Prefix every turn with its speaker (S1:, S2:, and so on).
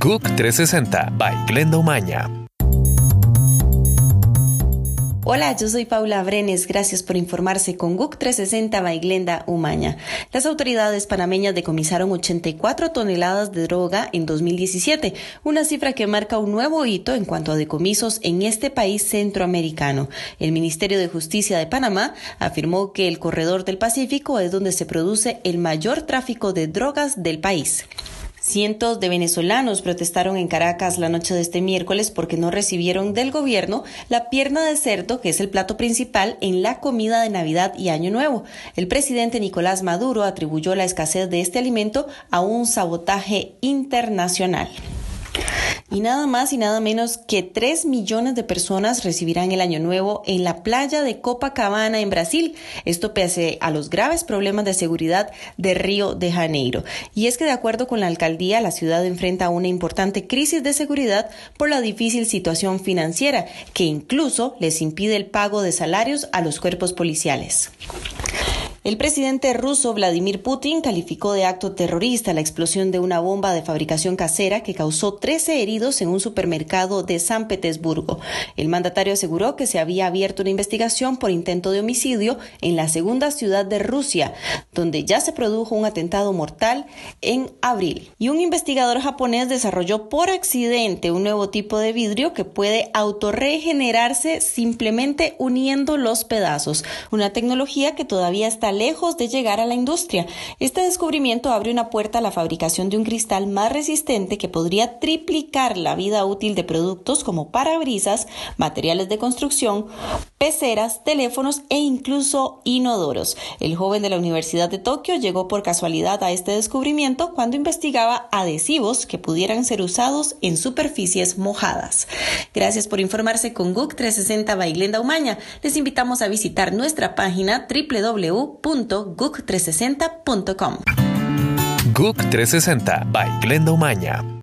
S1: GUC 360 by Glenda Umaña.
S2: Hola, yo soy Paula Brenes. Gracias por informarse con GUC 360 by Glenda Umaña. Las autoridades panameñas decomisaron 84 toneladas de droga en 2017, una cifra que marca un nuevo hito en cuanto a decomisos en este país centroamericano. El Ministerio de Justicia de Panamá afirmó que el corredor del Pacífico es donde se produce el mayor tráfico de drogas del país. Cientos de venezolanos protestaron en Caracas la noche de este miércoles porque no recibieron del gobierno la pierna de cerdo, que es el plato principal en la comida de Navidad y Año Nuevo. El presidente Nicolás Maduro atribuyó la escasez de este alimento a un sabotaje internacional. Y nada más y nada menos que 3 millones de personas recibirán el año nuevo en la playa de Copacabana en Brasil. Esto pese a los graves problemas de seguridad de Río de Janeiro. Y es que de acuerdo con la alcaldía, la ciudad enfrenta una importante crisis de seguridad por la difícil situación financiera que incluso les impide el pago de salarios a los cuerpos policiales. El presidente ruso Vladimir Putin calificó de acto terrorista la explosión de una bomba de fabricación casera que causó 13 heridos en un supermercado de San Petersburgo. El mandatario aseguró que se había abierto una investigación por intento de homicidio en la segunda ciudad de Rusia, donde ya se produjo un atentado mortal en abril. Y un investigador japonés desarrolló por accidente un nuevo tipo de vidrio que puede autorregenerarse simplemente uniendo los pedazos, una tecnología que todavía está lejos de llegar a la industria. Este descubrimiento abre una puerta a la fabricación de un cristal más resistente que podría triplicar la vida útil de productos como parabrisas, materiales de construcción, peceras, teléfonos e incluso inodoros. El joven de la Universidad de Tokio llegó por casualidad a este descubrimiento cuando investigaba adhesivos que pudieran ser usados en superficies mojadas. Gracias por informarse con GUC 360 Bailenda Umaña. Les invitamos a visitar nuestra página www.guc360.com.
S1: GUC 360 by Glenda Umaña.